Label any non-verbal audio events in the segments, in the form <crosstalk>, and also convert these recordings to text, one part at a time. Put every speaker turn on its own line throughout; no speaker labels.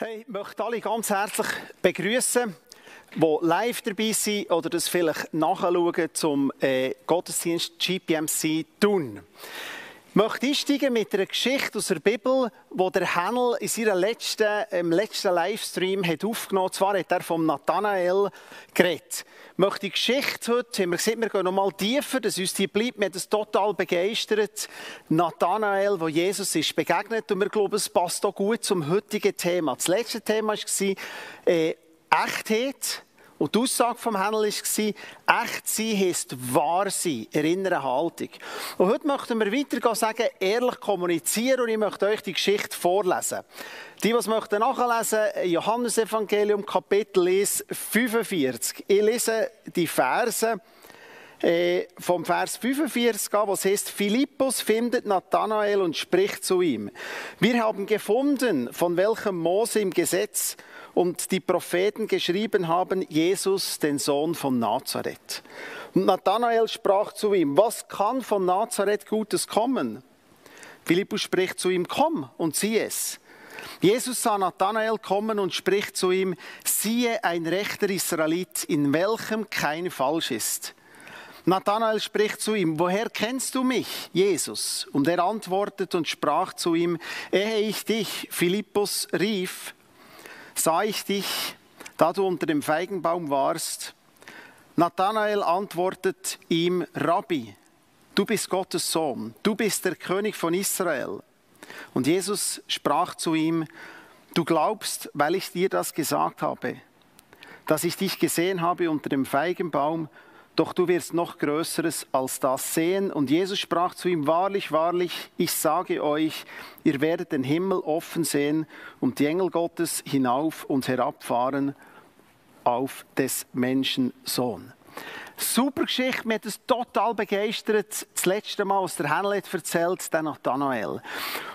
Hey, ich möchte alle ganz herzlich begrüßen, die live dabei sind oder das vielleicht nachschauen zum äh, Gottesdienst GPMC tun. Ich möchte einsteigen mit einer Geschichte aus der Bibel, wo der Hannel in seinem letzten, im letzten Livestream hat aufgenommen hat. Zwar hat er vom Nathanael geredet. Ich möchte die Geschichte heute, wir gesehen, wir gehen noch mal tiefer, dass uns die bleibt, mir hat das total begeistert. Nathanael, wo Jesus ist begegnet und wir glauben, es passt auch gut zum heutigen Thema. Das letzte Thema war äh, Echtheit. Und die Aussage vom Händler war, echt sein heisst wahr sein, inneren Haltung. Und heute möchten wir weitergehen sagen, ehrlich kommunizieren und ich möchte euch die Geschichte vorlesen. Die, die es möchten nachlesen, Johannes Evangelium Kapitel 1, 45. Ich lese die Verse äh, vom Vers 45 an, wo es heißt, Philippus findet Nathanael und spricht zu ihm. Wir haben gefunden, von welchem Mose im Gesetz und die Propheten geschrieben haben, Jesus, den Sohn von Nazareth. Und Nathanael sprach zu ihm, was kann von Nazareth Gutes kommen? Philippus spricht zu ihm, komm und sieh es. Jesus sah Nathanael kommen und spricht zu ihm, siehe ein rechter Israelit, in welchem kein Falsch ist. Nathanael spricht zu ihm, woher kennst du mich, Jesus? Und er antwortet und sprach zu ihm, ehe ich dich, Philippus, rief, sah ich dich, da du unter dem Feigenbaum warst. Nathanael antwortet ihm, Rabbi, du bist Gottes Sohn, du bist der König von Israel. Und Jesus sprach zu ihm, du glaubst, weil ich dir das gesagt habe, dass ich dich gesehen habe unter dem Feigenbaum, doch du wirst noch Größeres als das sehen. Und Jesus sprach zu ihm, wahrlich, wahrlich, ich sage euch, ihr werdet den Himmel offen sehen und die Engel Gottes hinauf und herabfahren auf des Menschen Sohn. Super Geschichte, mir hat es total begeistert. Das letzte Mal, was der Hänel erzählt, der Nathanael.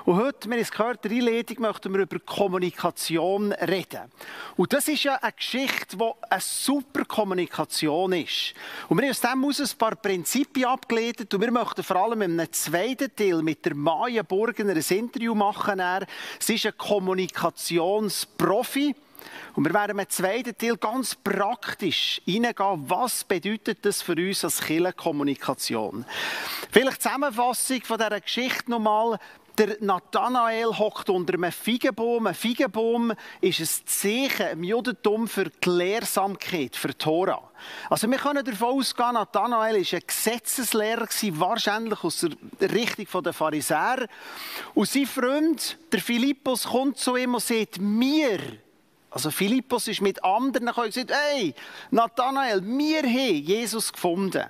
Und heute, wir haben es gehört, der Einleitung, möchten wir über Kommunikation reden. Und das ist ja eine Geschichte, die eine super Kommunikation ist. Und wir haben aus dem aus ein paar Prinzipien abgeleitet und wir möchten vor allem in einem zweiten Teil mit der Maya Burgener ein Interview machen. Sie ist ein Kommunikationsprofi. Und wir werden im zweiten Teil ganz praktisch hineingehen, was bedeutet das für uns als Kirchenkommunikation. Vielleicht Zusammenfassung von dieser Geschichte nochmal. Der Nathanael hockt unter einem Feigenbaum. Ein Feigenbaum ist ein Zeichen im Judentum für Gelehrsamkeit, für Tora. Also wir können davon ausgehen, Nathanael war ein Gesetzeslehrer, wahrscheinlich aus der Richtung der Pharisäer. Und sein Freund, der Philippus, kommt zu ihm und sagt, mir also Philippus ist mit anderen gekommen und gesagt, hey, Nathanael, wir haben Jesus gefunden.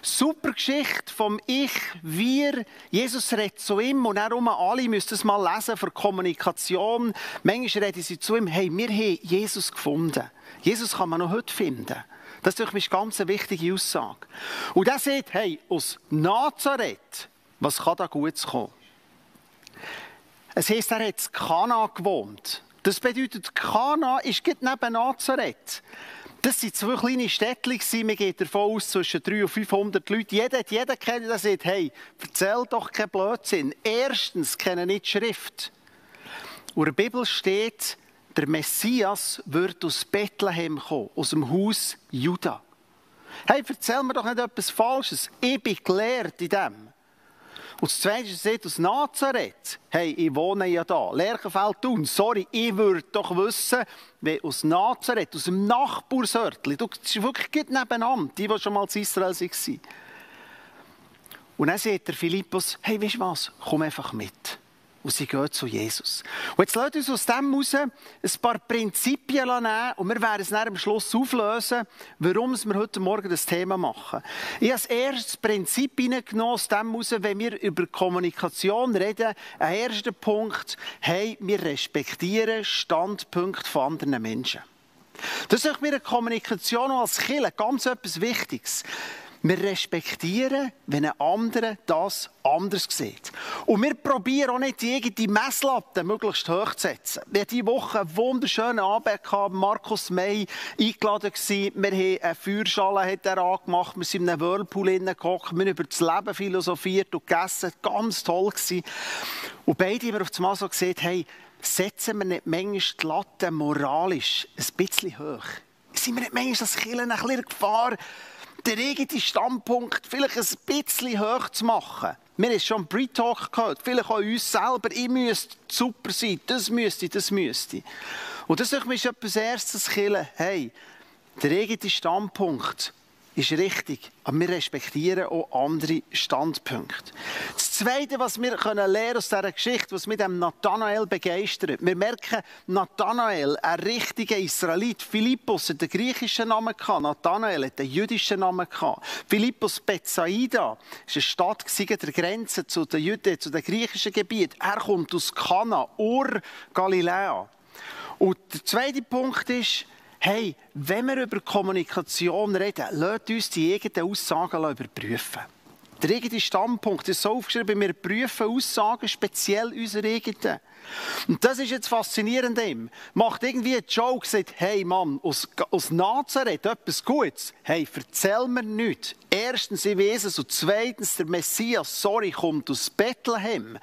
Super Geschichte vom Ich, wir. Jesus redet zu ihm und er alle müssen es mal lesen für Kommunikation. Manchmal reden sie zu ihm, hey, wir haben Jesus gefunden. Jesus kann man noch heute finden. Das ist eine ganz wichtige Aussage. Und er sagt, hey, aus Nazareth, was kann da Gutes kommen? Es heisst, er hat in Kana gewohnt. Das bedeutet, Kana ist neben Nazareth. Das waren zwei kleine Städte. Man geht davon aus, zwischen 300 und 500 Leute. Jeder hat jeden kennen, der hey, erzähl doch keinen Blödsinn. Erstens kennen nicht die Schrift. Und in der Bibel steht, der Messias wird aus Bethlehem kommen, aus dem Haus Juda. Hey, erzähl mir doch nicht etwas Falsches. Ich bin gelehrt in dem. Und das Zweite ist, aus Nazareth, hey, ich wohne ja da, Lerchenfeld tun. sorry, ich würde doch wissen, wie aus Nazareth, aus dem Nachbarsörtli, du bist wirklich nebenan, die, die schon mal in Israel waren. Und dann sagt der Philippus, hey, weißt du was, komm einfach mit und sie gehen zu Jesus. Und jetzt lasst uns aus dem heraus ein paar Prinzipien nehmen und wir werden es dann am Schluss auflösen, warum wir heute Morgen das Thema machen. Ich habe das erste Prinzip hineingenommen aus dem heraus, wenn wir über Kommunikation reden, ein erster Punkt, hey, wir respektieren Standpunkte von anderen Menschen. Das ist mir eine Kommunikation als Killer ganz etwas Wichtiges. Wir respektieren, wenn ein anderer das anders sieht. Und wir probieren auch nicht, die Messlatte möglichst hoch zu setzen. Wir hatten diese Woche einen wunderschönen Abend gehabt. Markus May eingeladen gewesen. Wir haben eine Feuerschale hat er angemacht. Wir sind in einem Whirlpool gekocht. Wir haben über das Leben philosophiert und gegessen. Ganz toll gewesen. Und beide haben auf einmal so gesagt, hey, setzen wir nicht manchmal die Latte moralisch ein bisschen hoch? Sind wir nicht manchmal als Kirche ein bisschen Gefahr, den eigenen Standpunkt vielleicht ein bisschen hoch zu machen? Wir haben schon Pre-Talk gehört, vielleicht auch uns selber. Ich müsste super sein, das müsste, das müsste. Und das ist etwas Erstes, Kirche. Hey, der eigene Standpunkt ist richtig, aber wir respektieren auch andere Standpunkte. Das Zweite, was wir können lernen aus dieser Geschichte, was mit dem Nathanael begeistert, wir merken, Nathanael, ein richtiger Israelit, Philippus hat den griechischen Namen gehabt, Nathanael hat den jüdischen Namen gehabt. Philippus Bethsaida ist eine Stadt an der Grenze zu den Juden, zu den griechischen Gebieten. Er kommt aus Kana, Ur, Galiläa. Und der zweite Punkt ist, hey, wenn wir über Kommunikation reden, lasst uns die eigenen Aussagen überprüfen. Der eigene Standpunkt ist so aufgeschrieben, wir prüfen Aussagen, speziell unsere eigenen. Und das ist jetzt faszinierend. Ihm. Macht irgendwie einen Joke, sagt, hey Mann, aus, aus Nazareth etwas Gutes. Hey, erzähl mir nichts. Erstens, ich weiß es. Und zweitens, der Messias, sorry, kommt aus Bethlehem.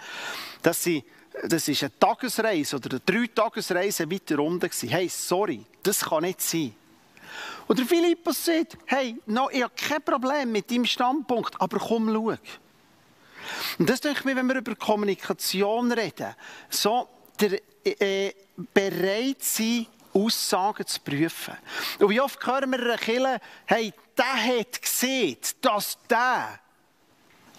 Das sind das ist eine Tagesreise oder eine drei Tagesreise weiter unten Hey, sorry, das kann nicht sein. Und der Philippus sagt, hey, no, ich habe kein Problem mit deinem Standpunkt, aber komm, schau. Und das denke ich mir, wenn wir über Kommunikation reden, so der, äh, bereit sein, Aussagen zu prüfen. Und wie oft hören wir einer Kille, hey, der hat gesehen, dass der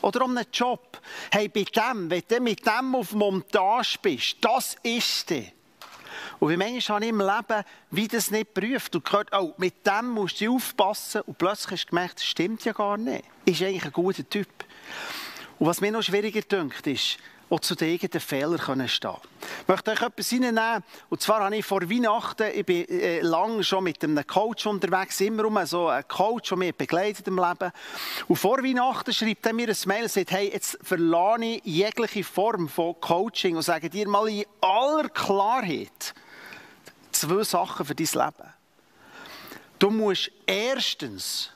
oder um einen Job. Hey, bei dem, wenn du mit dem auf Montage bist, das ist der. Und wie manchmal habe ich im Leben, wie das nicht prüft und gehört, oh, mit dem musst du aufpassen und plötzlich hast du gemerkt, das stimmt ja gar nicht. Ist eigentlich ein guter Typ. Und was mir noch schwieriger dünkt, ist, auch zu den eigenen Fehlern können stehen Ich möchte euch etwas reinnehmen. Und zwar habe ich vor Weihnachten, ich bin äh, lange schon mit einem Coach unterwegs, immer um so einen Coach, der mich begleitet im Leben. Und vor Weihnachten schreibt er mir ein Mail und sagt, hey, jetzt verlane ich jegliche Form von Coaching und sage dir mal in aller Klarheit zwei Sachen für dein Leben. Du musst erstens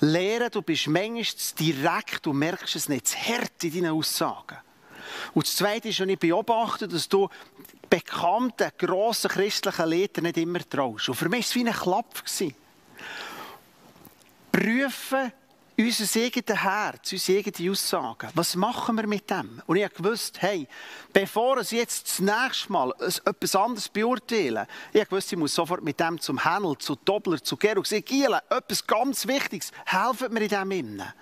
lernen, du bist manchmal direkt, du merkst es nicht, zu hart in deinen Aussagen. Und das Zweite ist, wenn ich beobachte, dass du bekannten, grossen christlichen Leuten nicht immer traust. Und für mich war es wie ein Klapp. Prüfen unser eigenes Herz, unsere eigenen Aussagen. Was machen wir mit dem? Und ich gewusst, hey, bevor ich jetzt das nächste Mal etwas anderes beurteile, ich gewusst, ich muss sofort mit dem zum Händler, zu Dobler, zu Gerux, ich etwas ganz Wichtiges, helfen mir in dem innen.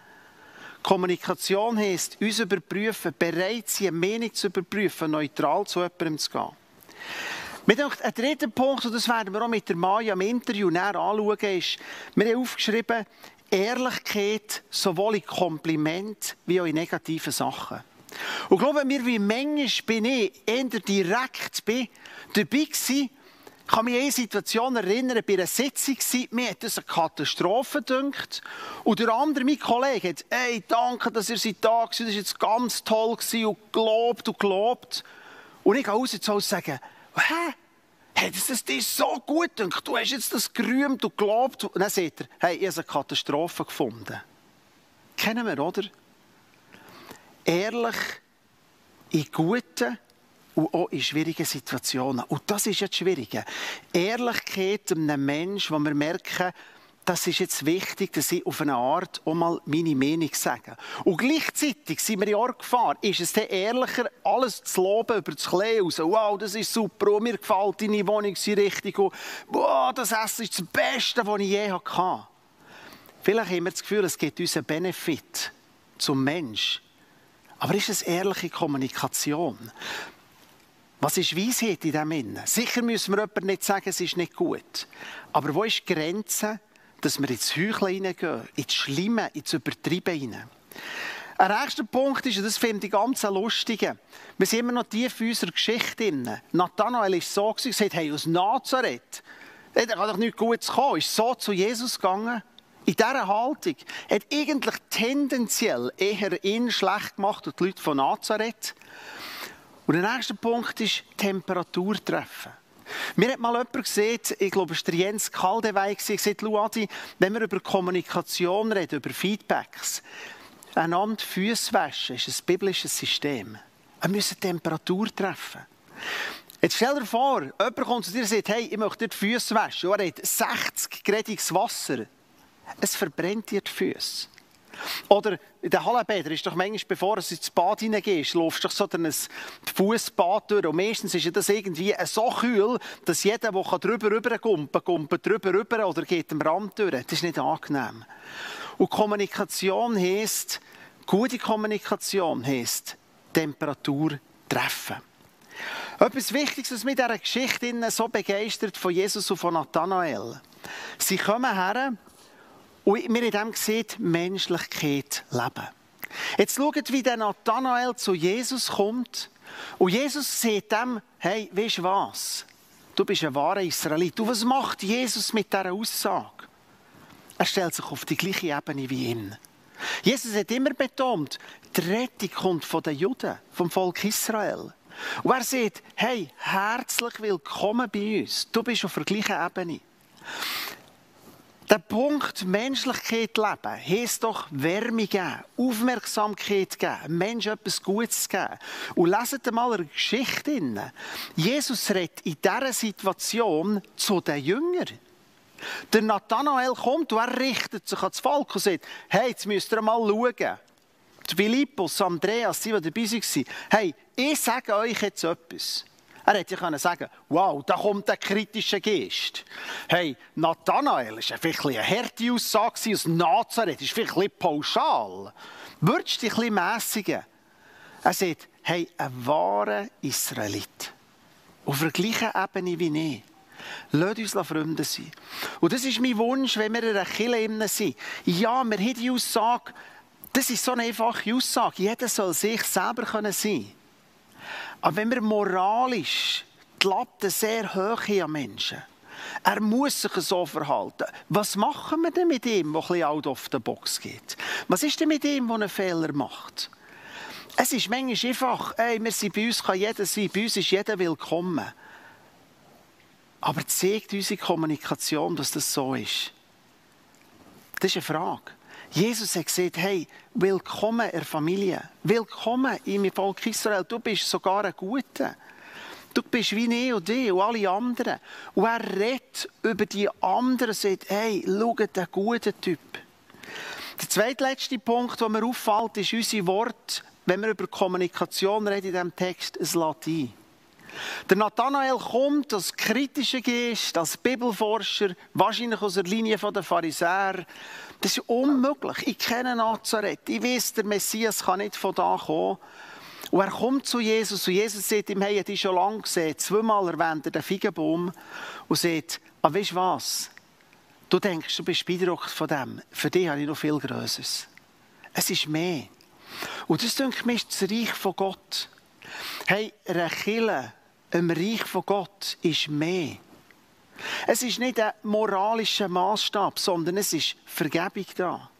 Kommunikation heisst, uns überprüfen, bereit sein, eine Meinung zu überprüfen, neutral zu jemandem zu gehen. Mit ein dritter Punkt, und das werden wir auch mit der Maya im Interview näher anschauen, ist, wir haben aufgeschrieben, Ehrlichkeit sowohl in Kompliment wie auch in negativen Sachen. Und glauben mir, wie manchmal bin ich eher direkt bin, dabei gewesen, ich kann mich an eine Situation erinnern, bei einer Sitzung, mir hat das eine Katastrophe gedünkt. Und der andere, mein Kollege, hat, hey, danke, dass ihr seid da gewesen, das war jetzt ganz toll gewesen, und gelobt und gelobt. Und ich gehe raus und sage, hä? Hey, ist dir so gut gedünkt, du hast jetzt das gerühmt und gelobt. Und dann sagt er, hey, ich habe eine Katastrophe gefunden. Kennen wir, oder? Ehrlich, in guten und auch in schwierigen Situationen. Und das ist jetzt Schwierige. Ehrlichkeit einem Menschen, wo wir merken, das ist jetzt wichtig, dass ich auf eine Art auch mal meine Meinung sage. Und gleichzeitig sind wir in Ort gefahren. Ist es dann ehrlicher, alles zu loben über das Klee raus? Wow, das ist super. Und mir gefällt deine Wohnung so richtig. Und wow, das Essen ist das Beste, was ich je hatte. Vielleicht haben wir das Gefühl, es gibt uns einen Benefit zum Mensch. Aber ist es ehrliche Kommunikation? Was ist Weisheit in diesem Innen? Sicher müssen wir jemandem nicht sagen, es ist nicht gut. Aber wo ist die Grenze, dass wir ins Heucheln hineingehen, ins Schlimme, ins Übertrieben hinein? Ein nächster Punkt ist, und das finde ich ganz lustig, wir sind immer noch tief in unserer Geschichte drin. Nathanael ist so, er gesagt, hey, aus Nazareth, da kann doch nichts Gutes kommen, ist so zu Jesus gegangen. In dieser Haltung hat eigentlich tendenziell eher ihn schlecht gemacht und die Leute von Nazareth. Und der nächste Punkt ist Temperatur treffen. Mir hat mal jemand gesehen, ich glaube, es war Jens Kaldewey, gesagt, Luadi, wenn wir über Kommunikation reden, über Feedbacks, einander Füße waschen ist ein biblisches System. Wir müssen Temperatur treffen. Jetzt stell dir vor, jemand kommt zu dir und sagt, hey, ich möchte dir die Füße waschen. Und er hat 60 gradiges Wasser. Es verbrennt dir die Füße. Oder in den Hallenbädern ist doch manchmal, bevor du ins Bad hineingehst, läufst du so ein Fußbad durch. Und meistens ist das irgendwie so kühl, dass jeder, der drüber rüber kumpen, kumpelt drüber rüber oder geht am Rand durch. Das ist nicht angenehm. Und Kommunikation heisst, gute Kommunikation heisst, Temperatur treffen. Etwas Wichtiges, was mich in dieser Geschichte so begeistert von Jesus und von Nathanael. Sie kommen her und wir in dem sieht Menschlichkeit leben. Jetzt schaut, wie der Nathanael zu Jesus kommt. Und Jesus sagt dem, hey, weißt du was? Du bist ein wahrer Israelit. Und was macht Jesus mit dieser Aussage? Er stellt sich auf die gleiche Ebene wie ihn. Jesus hat immer betont, die Rettung kommt von den Juden, vom Volk Israel. Und er sagt, hey, herzlich willkommen bei uns. Du bist auf der gleichen Ebene. Der Punkt Menschlichkeit leben heisst doch Wärme geben, Aufmerksamkeit geben, einem Menschen etwas Gutes geben. Und leset mal eine Geschichte. Jesus redet in dieser Situation zu den Jüngern. Der Nathanael kommt und er richtet sich ans Volk und sagt, hey, jetzt müsst ihr mal schauen. Die Philippus, Andreas, die, die dabei waren, hey, ich sage euch jetzt etwas. Er hätte ja sagen wow, da kommt der kritische Geist. Hey, Nathanael ist vielleicht eine harte Aussage aus Nazareth, ist vielleicht ein pauschal. Würdest du dich ein mässigen? Er sagt, hey, ein wahrer Israelit. Auf der gleichen Ebene wie ich. Lasst uns Freunde sein. Und das ist mein Wunsch, wenn wir in einer Kirche sind. Ja, wir haben die Aussage, das ist so eine einfache Aussage. Jeder soll sich selber sein können. Aber wenn wir moralisch die Latte sehr hoch haben an Menschen, er muss sich so verhalten. Was machen wir denn mit ihm, der bisschen out of the box geht? Was ist denn mit ihm, der einen Fehler macht? Es ist manchmal einfach, ey, wir sind bei uns, kann jeder sein, bei uns ist jeder willkommen. Aber zeigt unsere Kommunikation, dass das so ist? Das ist eine Frage. Jesus hat gesagt, hey, willkommen in der Familie. Willkommen im Volk Israel. Du bist sogar ein Guter. Du bist wie ich und die und alle anderen. Und er redet über die anderen und sagt, hey, schau, der gute Typ. Der zweitletzte Punkt, der mir auffällt, ist unser Wort, wenn wir über Kommunikation reden in diesem Text, es Latein. Der Nathanael kommt als kritischer Geist, als Bibelforscher, wahrscheinlich aus der Linie der Pharisäer. Das ist unmöglich. Ich kenne Nazareth. Ich weiß, der Messias kann nicht von da kommen. Und er kommt zu Jesus und Jesus sagt ihm, hey, ich habe schon lange gesehen. Zweimal erwähnt er den Feigenbaum und sagt, ah, weißt du was? Du denkst, du bist beeindruckt von dem. Für dich habe ich noch viel Größeres. Es ist mehr. Und das, denke ich, ist das Reich von Gott. Hey, Kirche, im Reich von Gott ist mehr. Es ist nicht ein moralischer Maßstab, sondern es ist Vergebung da.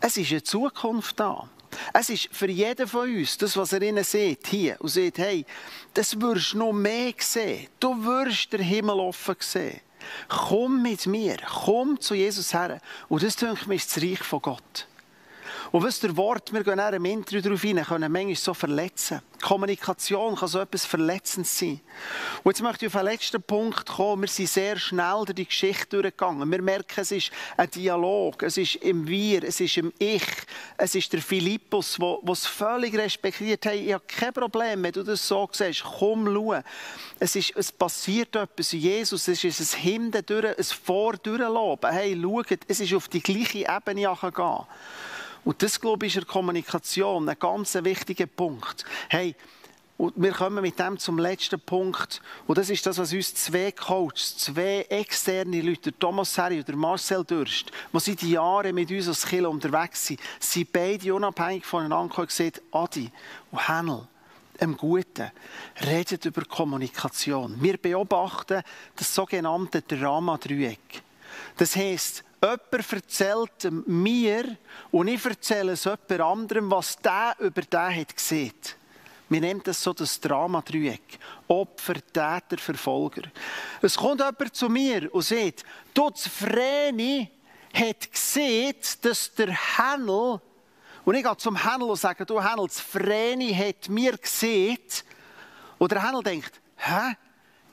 Es ist eine Zukunft da. Es ist für jeden von uns, das, was er ihnen sieht, hier, und sieht, hey, das wirst du noch mehr sehen. Du wirst den Himmel offen sehen. Komm mit mir, komm zu Jesus her. Und das, denke ich, ist das Reich von Gott. Und was der Wort, wir gehen in einem Interview darauf hinein, können manchmal so verletzen. Kommunikation kann so etwas Verletzendes sein. Und jetzt möchte ich auf den letzten Punkt kommen. Wir sind sehr schnell durch die Geschichte durchgegangen. Wir merken, es ist ein Dialog, es ist im Wir, es ist im Ich, es ist der Philippus, der es völlig respektiert. Hey, ich habe kein Problem, wenn du das so siehst. Komm, schau. Es, ist, es passiert etwas Jesus, es ist ein Hinten ein Vor. Hey, schau, es ist auf die gleiche Ebene gehen. Und das, glaube ich, ist in der Kommunikation ein ganz wichtiger Punkt. Hey, und wir kommen mit dem zum letzten Punkt. Und das ist das, was uns zwei Coaches, zwei externe Leute, Thomas Harry und Marcel Dürst, die seit Jahren mit uns als Killer unterwegs sind, sind beide unabhängig voneinander und gesagt, Adi und Hänel, im Guten, redet über Kommunikation. Wir beobachten das sogenannte Drama-Dreieck. Das heisst, Jemand erzählt mir und ich erzähle es jemand anderem, was der über den hat gesehen. Wir nennen das so das Drama-Dreieck. Opfer, Täter, Verfolger. Es kommt jemand zu mir und sagt, du, Vreni hat gesehen, dass der Händel, und ich gehe zum Händel und sage, du Händel, das Vreni hat mir gesehen. Und der Händel denkt, hä?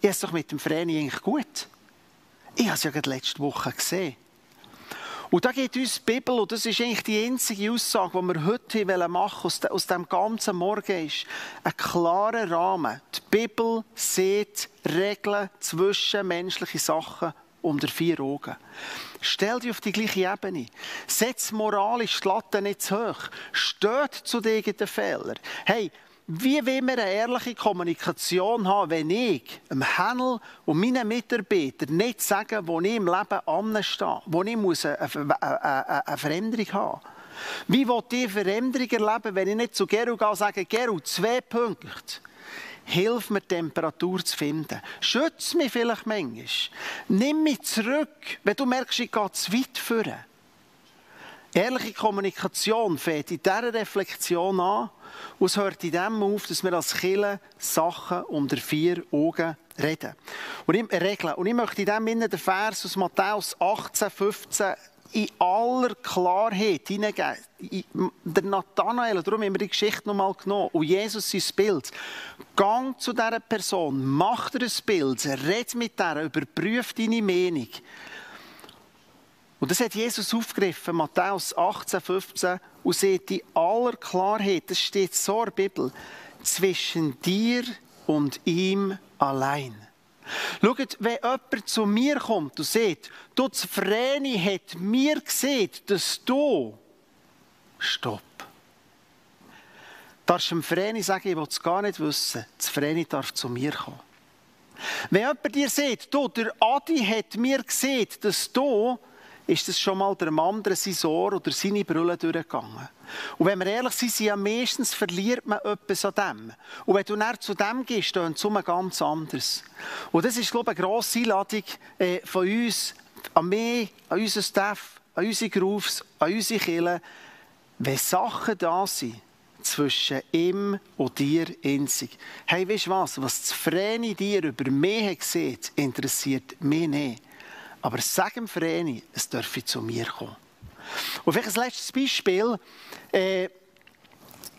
ich es doch mit dem Vreni eigentlich gut. Ich habe es ja gerade letzte Woche gesehen. Und da geht uns die Bibel, und das ist eigentlich die einzige Aussage, die wir heute machen wollen, aus, de, aus dem ganzen Morgen, ist ein klarer Rahmen. Die Bibel sieht Regeln zwischen menschlichen Sachen unter vier Augen. Stell dich auf die gleiche Ebene. Setz moralisch die Latte nicht zu hoch. Steht zu den Fehlern. Hey, wie will wir eine ehrliche Kommunikation haben, wenn ich dem Händel und meinen Mitarbeitern nicht sagen, wo ich im Leben anstehe, wo ich muss eine, eine, eine Veränderung haben Wie will ich Veränderung erleben, wenn ich nicht zu Geru gehe und sage, Geru, zwei Punkte. Hilf mir, Temperatur zu finden. Schütze mich vielleicht manchmal. Nimm mich zurück, wenn du merkst, ich gehe zu weit führen. Ehrliche Kommunikation fängt in dieser Reflexion an und es hört in dem auf, dass wir als Killer Sachen unter vier Augen reden. Und ich, regeln. Und ich möchte in dem Sinne den Vers aus Matthäus 18, 15 in aller Klarheit hineingeben. Der Nathanael, darum haben wir die Geschichte nochmal genommen, und Jesus sein Bild. Gang zu dieser Person, mach dir ein Bild, red mit der, überprüf deine Meinung. Und das hat Jesus aufgegriffen, Matthäus 18, 15, und sieht in aller Klarheit, das steht so in der Bibel, zwischen dir und ihm allein. Schaut, wenn jemand zu mir kommt und sagt, du, Vreni hat mir gesehen, dass du, stopp. Darfst du dem Vreni sagen, ich will es gar nicht wissen, das Vreni darf zu mir kommen. Wenn jemand dir sagt, du, der Adi hat mir gesehen, dass du, ist das schon mal der andere sein Ohr oder seine Brille durchgegangen. Und wenn wir ehrlich sind, ja meistens verliert man etwas an dem. Und wenn du näher zu dem gehst, dann ist es ganz anders. Und das ist, glaube ich, eine grosse Einladung äh, von uns, an mich, an unseren Staff, an unsere Grooves, an unsere Kirche, wenn Sachen da sind, zwischen ihm und dir einzig. Hey, weißt du was? Was das Vreni dir über mich sieht, interessiert mich nicht. Aber sag dem Vreni, es dürfe zu mir kommen. Und vielleicht ein letztes Beispiel. Äh,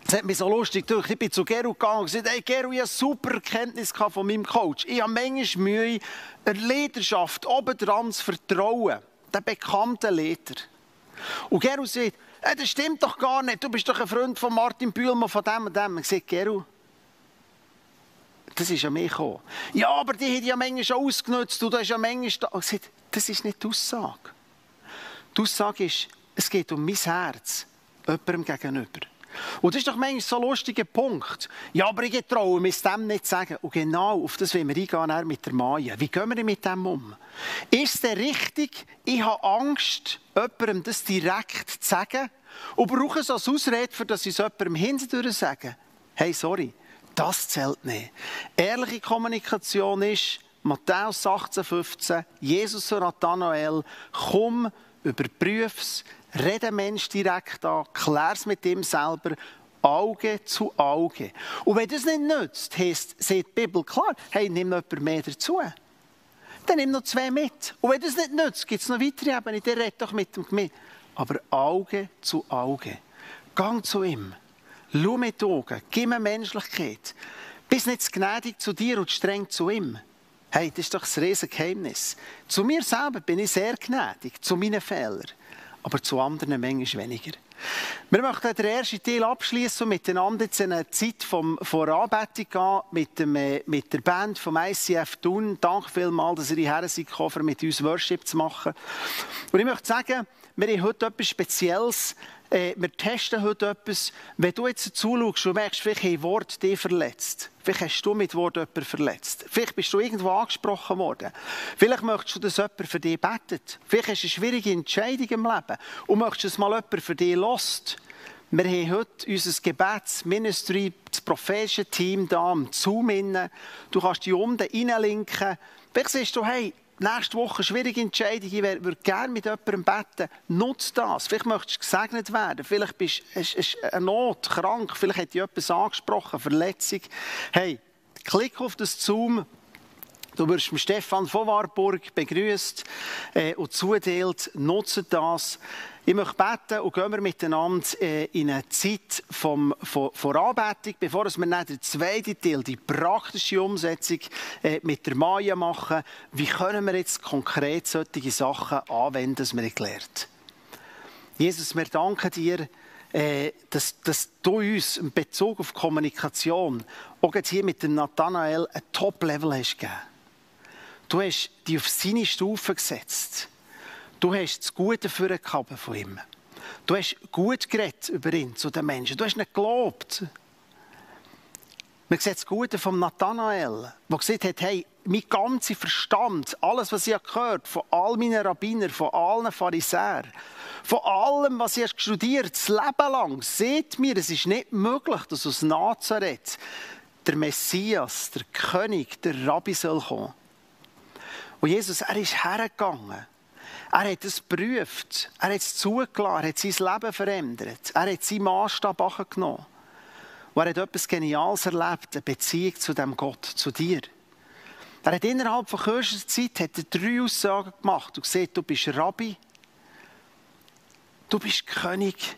das hat mich so lustig durch. Ich bin zu Geru gegangen und gesagt, hey Geru, ich habe super Erkenntnis von meinem Coach. Ich habe manchmal Mühe, der Leidenschaft obendran zu vertrauen. Der bekannten Leder. Und Geru sagt, hey, das stimmt doch gar nicht. Du bist doch ein Freund von Martin Bühlmann, von dem und dem. Ich sage, Geru, das ist ja mir gekommen. Ja, aber die hat ja manchmal ausgenutzt da ist ja manchmal. Ich sage, das ist nicht die Aussage. Die Aussage ist, es geht um mein Herz, jemandem gegenüber. Und das ist doch manchmal so ein lustiger Punkt. Ja, aber ich traue mich dem nicht zu sagen. Und genau auf das wollen wir eingehen mit der Maya. Wie gehen wir mit dem um? Ist es richtig, ich habe Angst, jemandem das direkt zu sagen und brauche es als Ausrede, für dass ich es jemandem hinterher sage? Hey, sorry, das zählt nicht. Ehrliche Kommunikation ist, Matthäus 18, 15, Jesus und Nathanael, komm, überprüf es, rede Mensch direkt an, klär es mit ihm selber, Auge zu Auge. Und wenn das nicht nützt, heisst, sieht die Bibel klar, hey, nimm noch jemand mehr dazu. Dann nimm noch zwei mit. Und wenn das nicht nützt, gibt es noch weitere Ebenen, der redet doch mit dem mit. Aber Auge zu Auge. Gang zu ihm. Schau mit den Augen. Gib mir Menschlichkeit. Bist nicht gnädig zu dir und streng zu ihm. Hey, das ist doch das riesige Geheimnis. Zu mir selber bin ich sehr gnädig, zu meinen Fehlern. Aber zu anderen manchmal weniger. Wir möchten den ersten Teil abschließen und miteinander jetzt eine Zeit vom, von Anbetung gehen mit, dem, äh, mit der Band vom ICF Thun. Danke vielmals, dass ihr hierher seid gekommen, mit uns Worship zu machen. Und ich möchte sagen, wir haben heute etwas Spezielles äh, wir testen heute etwas. Wenn du jetzt zuschaust und merkst, vielleicht haben Wort dich verletzt. Vielleicht hast du mit Wort jemanden verletzt. Vielleicht bist du irgendwo angesprochen worden. Vielleicht möchtest du, dass jemand für dich betet. Vielleicht hast du eine schwierige Entscheidung im Leben und möchtest, dass mal jemand für dich lässt. Wir haben heute unser Gebetsministry, das prophetische Team da am Zoom. Du kannst dich unten reinlinken. Vielleicht siehst du, hey, nächste Woche schwierige Entscheidung, ich würde gerne mit jemandem beten, nutze das. Vielleicht möchtest du gesegnet werden, vielleicht bist du eine Not, krank, vielleicht hat dich etwas angesprochen, Verletzung. Hey, klick auf das Zoom, Du wirst Stefan von Warburg begrüßt äh, und zudelt. Nutzt das. Ich möchte beten und gehen wir miteinander äh, in eine Zeit vom, von, von Anbetung, bevor wir dann den zweiten Teil, die praktische Umsetzung äh, mit der Maya machen. Wie können wir jetzt konkret solche Sachen anwenden, die wir gelernt Jesus, wir danken dir, dass, dass du uns in Bezug auf Kommunikation auch jetzt hier mit dem Nathanael ein Top-Level hast gegeben. Du hast dich auf seine Stufe gesetzt. Du hast das Gute für ihn von ihm. Du hast gut geredet über ihn zu den Menschen. Du hast nicht gelobt. Man sieht das Gute von Nathanael, der gesagt hat, hey, mein ganzer Verstand, alles, was ich gehört von all meinen Rabbinern, von allen Pharisäern, von allem, was ich studiert das Leben lang, seht mir, es ist nicht möglich, dass aus Nazareth der Messias, der König, der Rabbi soll kommen. Und Jesus, er ist hergegangen. Er hat es geprüft. Er hat es zugelassen. Er hat sein Leben verändert. Er hat seinen Maßstab genommen. Und er hat etwas Geniales erlebt, eine Beziehung zu dem Gott, zu dir. Er hat innerhalb von kürzester Zeit hat er drei Aussagen gemacht und gesagt, du bist Rabbi, du bist König,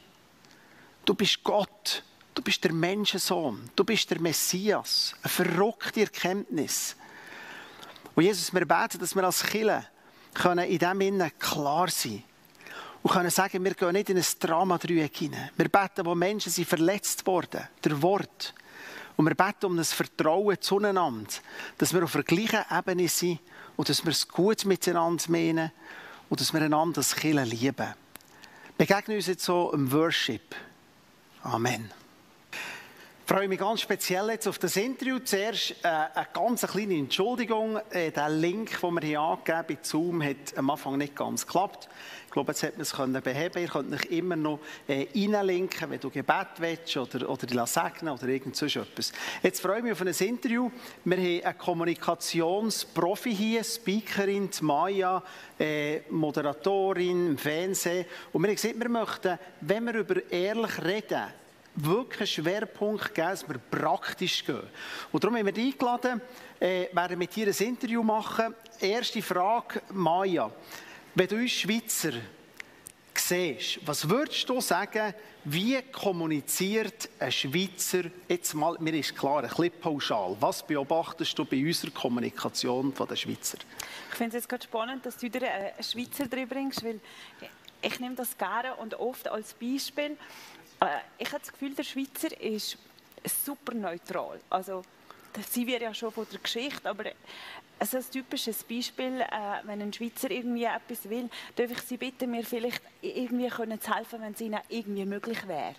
du bist Gott, du bist der Menschensohn, du bist der Messias. Eine verrückte Erkenntnis. Und Jesus, wir beten, dass wir als Killer können in dem Innen klar sein und können sagen, wir gehen nicht in ein Drama-Dreieck hinein. Wir beten, wo Menschen sind verletzt worden, der Wort. Und wir beten um ein Vertrauen zueinander, dass wir auf der gleichen Ebene sind und dass wir es gut miteinander meinen und dass wir einander als Kirche lieben. Begegnen uns jetzt so im Worship. Amen. Freue mich ganz speziell jetzt auf das Interview. Zuerst äh, eine ganz kleine Entschuldigung. Äh, der Link, den wir hier angegeben bei Zoom, hat am Anfang nicht ganz geklappt. Ich glaube, jetzt hat man es können beheben. Ihr könnt euch immer noch äh, reinlinken, wenn du Gebet willst oder, oder die segnen oder irgend so etwas. Jetzt freue ich mich auf ein Interview. Wir haben einen Kommunikationsprofi hier, Speakerin, Maya, äh, Moderatorin im Fernsehen. Und wir haben gesagt, wir möchten, wenn wir über ehrlich reden, wirklich einen Schwerpunkt geben, dass wir praktisch gehen. Und darum haben wir dich eingeladen, äh, werden mit dir ein Interview machen. Erste Frage, Maya. Wenn du uns Schweizer siehst, was würdest du sagen, wie kommuniziert ein Schweizer, jetzt mal, mir ist klar, ein bisschen pauschal, was beobachtest du bei unserer Kommunikation der Schweizer?
Ich finde es jetzt gerade spannend, dass du dir einen Schweizer drin bringst, weil ich nehme das gerne und oft als Beispiel. Ich habe das Gefühl, der Schweizer ist super neutral. Also, das sind wir ja schon von der Geschichte, aber also ein typisches Beispiel, äh, wenn ein Schweizer irgendwie etwas will, darf ich Sie bitten, mir vielleicht irgendwie können zu helfen, wenn es Ihnen irgendwie möglich wäre.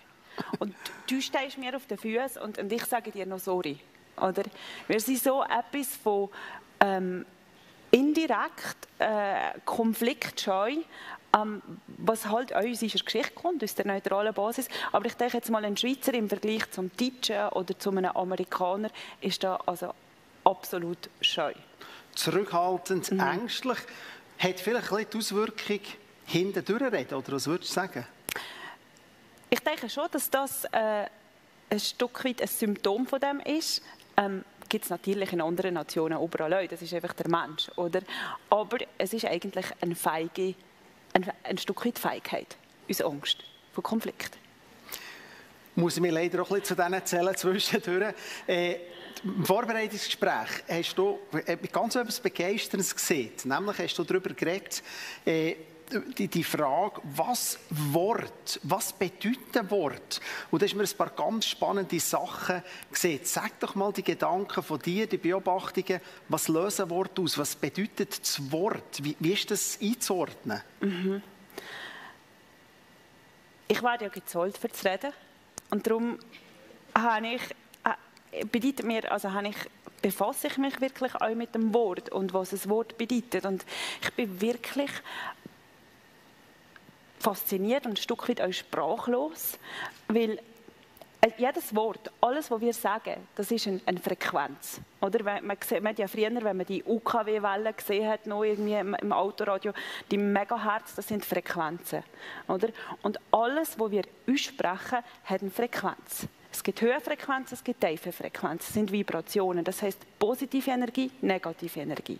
Und du stehst mir auf den Füßen und, und ich sage dir noch sorry. Oder? Wir sind so etwas von ähm, indirekt äh, konfliktscheu, ähm, was halt aus unserer Geschichte kommt, aus der neutralen Basis. Aber ich denke jetzt mal, ein Schweizer im Vergleich zum Deutschen oder zu einem Amerikaner ist da also absolut scheu.
Zurückhaltend, mhm. ängstlich. Hat vielleicht ein die Auswirkung hinten durchreden, oder was würdest du sagen?
Ich denke schon, dass das äh, ein Stück weit ein Symptom von dem ist. Ähm, gibt es natürlich in anderen Nationen überall auch. Das ist einfach der Mensch, oder? Aber es ist eigentlich eine feige ein, ein Stück weit Feigheit, unsere Angst vor Konflikt.
Muss ich mir leider auch ein bisschen zu denen zählen zwischendurch. Äh, Im Vorbereitungsgespräch hast du äh, ganz etwas Begeisterndes gesehen. Nämlich hast du darüber geredet, äh, die, die Frage, was Wort, was bedeutet Wort? Und da hast mir ein paar ganz spannende Sachen gesehen. Sag doch mal die Gedanken von dir, die Beobachtungen, was lösen Wort aus? Was bedeutet das Wort? Wie, wie ist das einzuordnen? Mhm.
Ich werde ja gezahlt für das Reden und darum habe ich, äh, bedeutet mir, also habe ich befasse ich mich wirklich auch mit dem Wort und was das Wort bedeutet. Und ich bin wirklich fasziniert und ein Stück weit auch sprachlos, weil äh, jedes Wort, alles, was wir sagen, das ist eine, eine Frequenz. Oder? Man, sieht, man hat ja früher, wenn man die UKW-Wellen gesehen hat, noch irgendwie im, im, Autoradio, die Megahertz, das sind Frequenzen. Oder? Und alles, was wir aussprechen, hat eine Frequenz. Es gibt hohe Frequenzen, es gibt tiefe Frequenzen. Das sind Vibrationen. Das heißt positive Energie, negative Energie.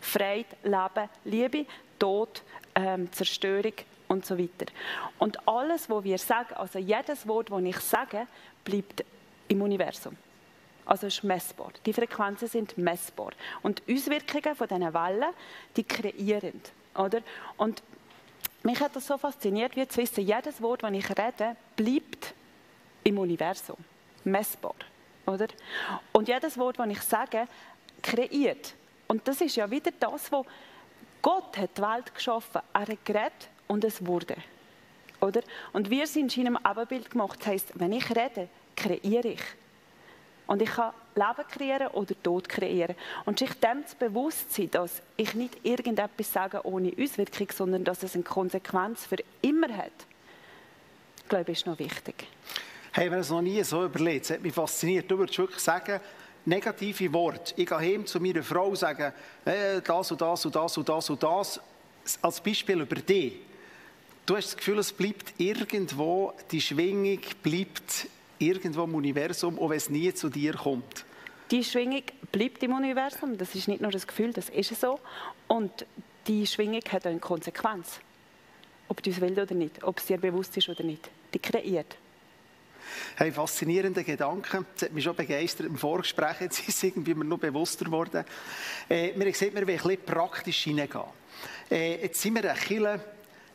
Freude, Leben, Liebe, Tod, ähm, Zerstörung und so weiter. Und alles, was wir sagen, also jedes Wort, das ich sage, bleibt im Universum. Also ist messbar. Die Frequenzen sind messbar. Und Auswirkungen von diesen Wellen, die kreieren. Oder? Und mich hat das so fasziniert, wie zu wissen, jedes Wort, das ich rede, bleibt im Universum. Messbar. Oder? Und jedes Wort, das ich sage, kreiert. Und das ist ja wieder das, was Gott hat die Welt geschaffen. Er hat geredet und es wurde. Oder? Und wir sind in einem Abbild gemacht. Das heisst, wenn ich rede, kreiere ich. Und ich kann Leben kreieren oder Tod kreieren. Und sich dem zu bewusst sein, dass ich nicht irgendetwas sage ohne Auswirkung, sondern dass es eine Konsequenz für immer hat, glaube ich, ist noch wichtig.
Hey, wenn es noch nie so überlegt, das hat mich fasziniert. Du würdest wirklich sagen, negative Worte. Ich gehe heim zu meiner Frau und sage, äh, das und das und das und das und das. Als Beispiel über dich. Du hast das Gefühl, es bleibt irgendwo, die Schwingung bleibt irgendwo im Universum, auch wenn es nie zu dir kommt.
Die Schwingung bleibt im Universum, das ist nicht nur das Gefühl, das ist so. Und die Schwingung hat eine Konsequenz. Ob du es willst oder nicht, ob es dir bewusst ist oder nicht. Die kreiert.
Hey, faszinierende Gedanken. Das hat mich schon begeistert im Vorgespräch. Jetzt ist es irgendwie mir noch bewusster geworden. Äh, wir gesehen, wir wollen ein bisschen praktisch hineingehen. Äh, jetzt sind wir eine Kirche,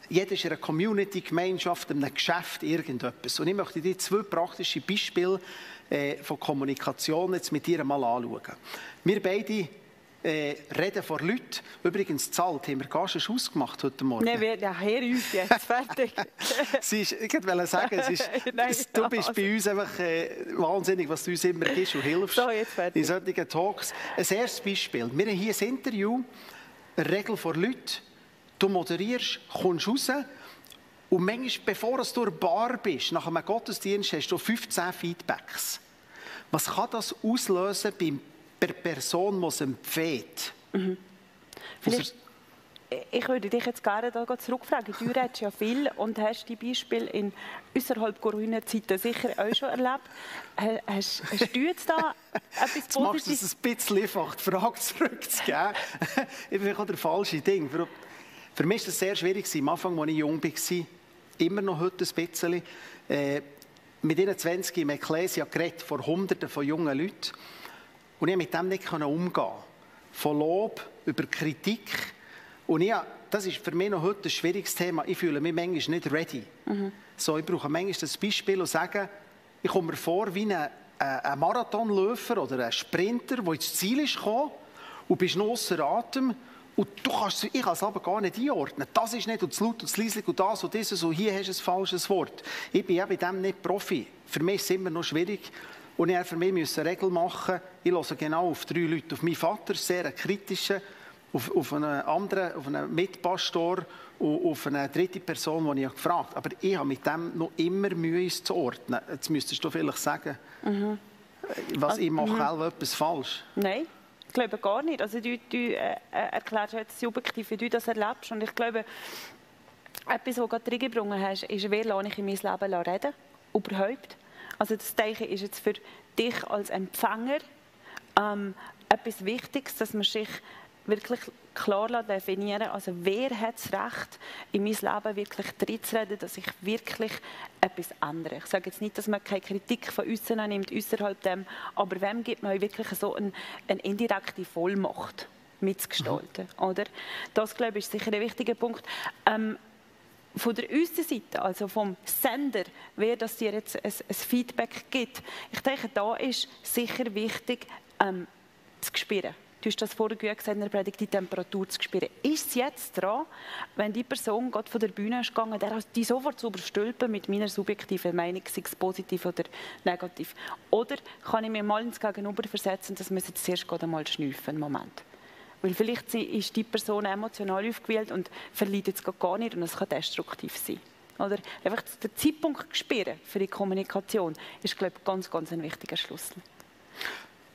jeder ist in einer Community, Gemeinschaft, in einem Geschäft, irgendetwas. Und ich möchte dir zwei praktische Beispiele äh, von Kommunikation jetzt mit dir mal anschauen. Wir beide äh, reden vor Leuten. Übrigens, zahlt haben wir gar schon ausgemacht heute Morgen.
Nein, wir, ja, hör uns jetzt, fertig. <laughs>
ist, ich wollte sagen, es ist, <laughs> Nein, du bist bei uns einfach äh, wahnsinnig, was du uns immer gibst und hilfst
so, jetzt fertig.
in solchen Talks. Ein erstes Beispiel. Wir haben hier ein Interview, eine Regel vor Leuten, Du moderierst, kommst raus und manchmal, bevor du durch Bar bist, nach einem Gottesdienst, hast du 15 Feedbacks. Was kann das auslösen bei der Person, die es empfiehlt? Mhm.
ich würde dich jetzt gerne da zurückfragen. Du redest ja viel und hast die Beispiele in außerhalb grüner Zeiten sicher auch schon erlebt. Hast, hast du jetzt da <laughs> etwas Positives?
Jetzt machst du es ein bisschen einfach, die Frage zurückzugeben. <laughs> ich bin auch der falsche Ding. Für mich war es sehr schwierig, am Anfang, als ich jung war, immer noch heute ein bisschen, äh, mit 21 im Ecclesia geredet, vor Hunderten von jungen Leuten. Und ich konnte mit dem nicht umgehen. Von Lob über Kritik. Und ich, das ist für mich noch heute ein schwieriges Thema. Ich fühle mich manchmal nicht ready. Mhm. So, ich brauche manchmal das Beispiel und sagen, ich komme mir vor wie ein, äh, ein Marathonläufer oder ein Sprinter, der ins Ziel ist gekommen und bist noch außer Atem und du kannst, ich kann es aber gar nicht einordnen. Das ist nicht und das laut und das leislich und das und dieses und hier hast du ein falsches Wort. Ich bin eben dem nicht Profi. Für mich ist es immer noch schwierig. Und ich für mich müssen Regeln machen. Ich höre genau auf drei Leute. Auf meinen Vater, sehr kritischer, auf, auf einen anderen, auf einen Mitpastor und auf eine dritte Person, die ich gefragt habe. Aber ich habe mit dem noch immer Mühe, es zu ordnen. Jetzt müsstest du vielleicht sagen, mhm. was also, ich mache, mhm. etwas falsch.
Nein. Ich glaube gar nicht. Also du, du äh, äh erklärst jetzt subjektiv, wie du das erlebst. Und ich glaube, etwas, was du gerade reingebracht hast, ist, wer lasse ich in mein Leben reden? Überhaupt. Also das ich, ist jetzt für dich als Empfänger ähm, etwas Wichtiges, dass man sich wirklich klar definieren Also wer hat das Recht, in mein Leben wirklich reinzureden, dass ich wirklich etwas ändere. Ich sage jetzt nicht, dass man keine Kritik von uns nimmt, außerhalb dem, aber wem gibt man wirklich so eine, eine indirekte Vollmacht mitzugestalten, mhm. oder? Das, glaube ich, ist sicher ein wichtiger Punkt. Ähm, von der unseren Seite, also vom Sender, wer das dir jetzt ein, ein, Feedback gibt, ich denke, da ist sicher wichtig, ähm, zu spüren Du hast das vorher gesagt in Predigt, die Temperatur zu spüren. Ist es jetzt dran, wenn die Person gerade von der Bühne ist gegangen, der die sofort zu überstülpen mit meiner subjektiven Meinung, sei es positiv oder negativ? Oder kann ich mir mal ins Gegenüber versetzen, dass wir jetzt zuerst gerade mal schnüffeln, Moment? Weil vielleicht ist die Person emotional aufgewählt und verliert jetzt gar nicht und es kann destruktiv sein. Oder einfach den Zeitpunkt spüren für die Kommunikation ist, glaube ich, ganz, ganz ein wichtiger Schlüssel.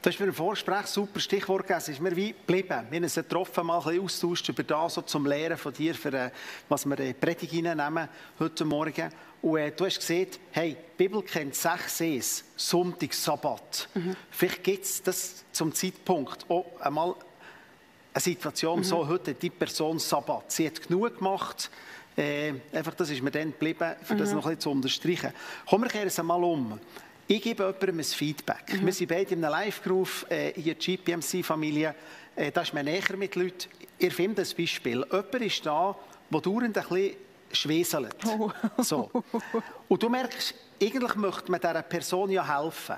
Du hast mir im Vorgespräch super Stichwort gegeben. Es ist mir wie geblieben. Wir haben uns getroffen, mal ein bisschen austauscht über das, so zum Lehren von dir, für, äh, was wir in Predigt nehmen heute Morgen. Und äh, du hast gesehen, hey, die Bibel kennt sechs Sees, Sonntag, Sabbat. Mhm. Vielleicht gibt es das zum Zeitpunkt auch einmal eine Situation, mhm. so heute die Person Sabbat. Sie hat genug gemacht, äh, einfach das ist mir dann geblieben, für mhm. das noch ein bisschen zu unterstreichen. Kommen wir kehren es einmal um. Ich gebe jemandem ein Feedback. Mhm. Wir sind beide in einem Live-Groove, äh, hier die GPMC-Familie. Äh, da ist man näher mit Leuten. Ihr findet ein Beispiel. Jemand ist da, der dauernd ein bisschen schweselt. Oh. So. Und du merkst, eigentlich möchte man dieser Person ja helfen.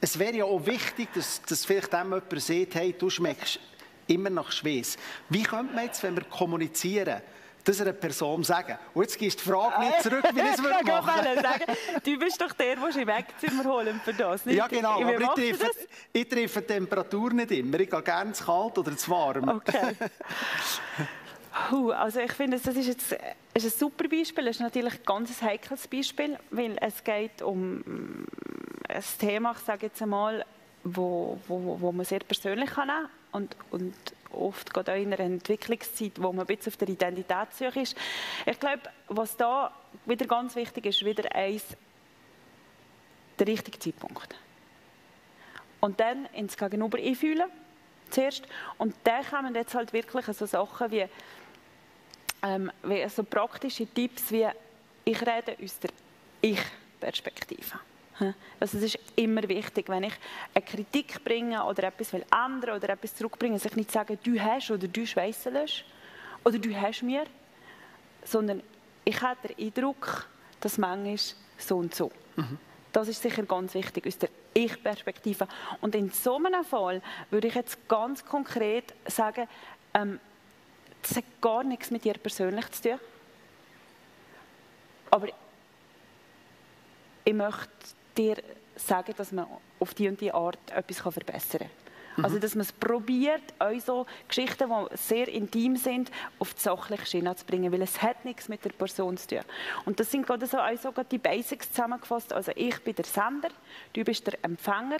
Es wäre ja auch wichtig, dass, dass vielleicht dem jemand sieht, hey, du schmeckst immer nach Schweiß. Wie könnte man jetzt, wenn wir kommunizieren, das einer Person sagen. Und jetzt gehst du die Frage nicht <laughs> zurück, wie ich es machen würde.
sagen, Du bist doch der, der im Wegzimmer holen für das.
Nicht? Ja, genau. Aber ich treffe, ich treffe die Temperatur nicht immer. Ich gehe gerne zu kalt oder zu warm.
Okay. <laughs> also ich finde, das ist jetzt ist ein super Beispiel. Es ist natürlich ein ganz heikles Beispiel, weil es geht um ein Thema, ich sage jetzt einmal, wo, wo, wo man sehr persönlich kann und, und oft gerade auch in einer Entwicklungszeit, wo man ein bisschen auf der Identitätssuche ist. Ich glaube, was da wieder ganz wichtig ist, wieder eins, der richtige Zeitpunkt. Und dann ins Gegenüber einfühlen, zuerst. Und dann kommen jetzt halt wirklich so Sachen wie, ähm, wie so praktische Tipps wie, ich rede aus der Ich-Perspektive. Also es ist immer wichtig, wenn ich eine Kritik bringe oder etwas will ändern oder etwas zurückbringe, sich nicht sagen, du hast oder du schweißelst oder du hast mir, sondern ich habe den Eindruck, dass manchmal so und so. Mhm. Das ist sicher ganz wichtig aus der Ich-Perspektive. Und in so einem Fall würde ich jetzt ganz konkret sagen, ähm, das hat gar nichts mit dir persönlich zu tun. Aber ich möchte dir sagen, dass man auf die und die Art etwas verbessern kann. Mhm. Also, dass man es probiert, auch so Geschichten, die sehr intim sind, auf die sachliche Schiene zu bringen, weil es hat nichts mit der Person zu tun. Und das sind gerade so, auch so die Basics zusammengefasst. Also, ich bin der Sender, du bist der Empfänger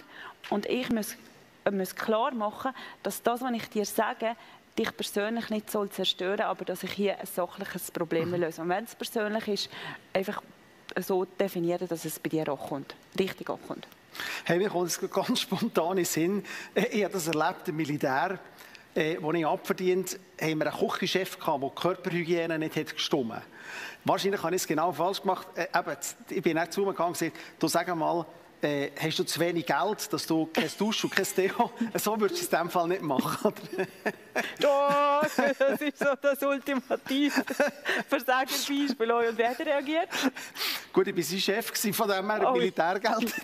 und ich muss, muss klar machen, dass das, was ich dir sage, dich persönlich nicht soll zerstören, aber dass ich hier ein sachliches Problem mhm. löse. Und wenn es persönlich ist, einfach so definieren, dass es bei dir auch kommt, richtig auch kommt.
Hey, mir kommt es ganz <laughs> spontan in Sinn. Äh, ich habe das erlebt im Militär. Äh, als ich abverdient haben wir einen Küchenchef gehabt, der die Körperhygiene nicht hat gestimmt. Wahrscheinlich habe ich es genau falsch gemacht. Äh, eben, ich bin nicht zu mir gegangen und gesagt, du sag mal, äh, hast du zu wenig Geld, dass du kein Dusch und kein Deo, <laughs> so würdest du es in diesem Fall nicht machen. <laughs>
Doch, das ist so das ultimative Versagerbeispiel. Und wer hat reagiert?
Gut, ich war sein Chef von dem her, oh. Militärgeld. <laughs>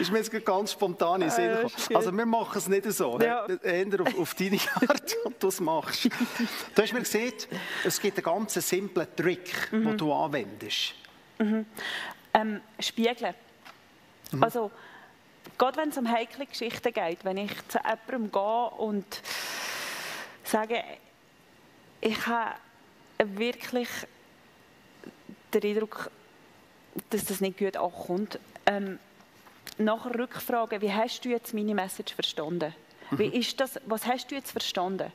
ist mir jetzt ganz spontan in Sinn gekommen. Also wir machen es nicht so. Ja. Eher auf, auf deine <laughs> Art, und du es machst. Du hast mir gesehen, es gibt einen ganz simplen Trick, mhm. den du anwendest.
Mhm ähm, spiegeln. Mhm. Also, gerade wenn es um heikle Geschichten geht, wenn ich zu jemandem gehe und sage, ich habe wirklich den Eindruck, dass das nicht gut ankommt, ähm, nachher rückfragen, wie hast du jetzt meine Message verstanden? Mhm. Wie ist das, was hast du jetzt verstanden?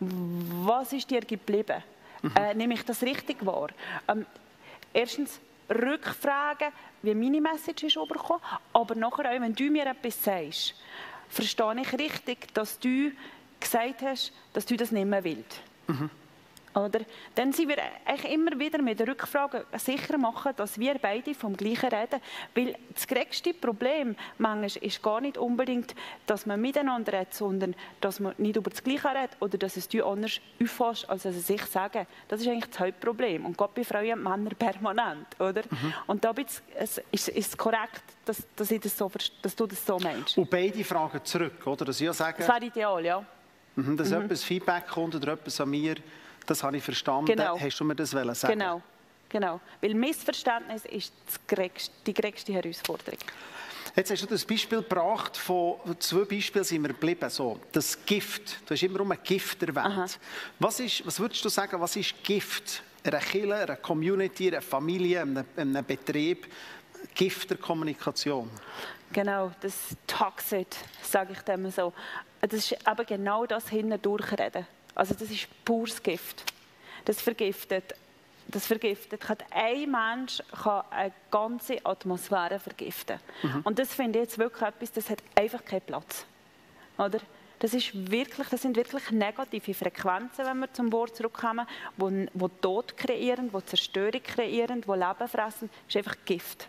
Was ist dir geblieben? Mhm. Äh, nehme ich das richtig wahr? Ähm, erstens, rückfragen, wie meine Message ist übergekommen, aber nachher auch, wenn du mir etwas sagst, verstehe ich richtig, dass du gesagt hast, dass du das nicht mehr willst. Mhm. Oder? Dann sind wir eigentlich immer wieder mit der Rückfrage sicher machen, dass wir beide vom Gleichen reden. Weil das größte Problem manchmal ist gar nicht unbedingt, dass man miteinander redet, sondern dass man nicht über das Gleiche redet oder dass es du anders auffasst, als dass es sich sagen. Das ist eigentlich das Hauptproblem. Und Gott und Männern permanent. Oder? Mhm. Und da ist es korrekt, dass, dass, das so, dass, du das so meinst.
Und beide fragen zurück, oder? Dass ich sagen,
das wäre ideal, ja.
Mhm, dass mhm. etwas Feedback kommt oder etwas an mir das habe ich verstanden. Genau. Hast du mir das sagen
Genau, genau. Weil Missverständnis ist die größte Herausforderung.
Jetzt hast du das Beispiel gebracht, von zwei Beispielen sind wir geblieben. So, das Gift, du hast immer um ein Gift erwähnt. Was, ist, was würdest du sagen, was ist Gift? Eine Kirche, eine Community, eine Familie, einem, einem Betrieb? Gift der Kommunikation?
Genau, das Toxid, sage ich dem so. Das ist aber genau das Hindurchreden. Also das ist pures Gift. Das vergiftet. Das vergiftet. Ein Mensch kann eine ganze Atmosphäre vergiften. Mhm. Und das finde ich jetzt wirklich etwas, das hat einfach keinen Platz. Oder? Das, ist wirklich, das sind wirklich negative Frequenzen, wenn wir zum Wort zurückkommen, die, die Tod kreieren, die Zerstörung kreieren, die Leben fressen. Das ist einfach Gift.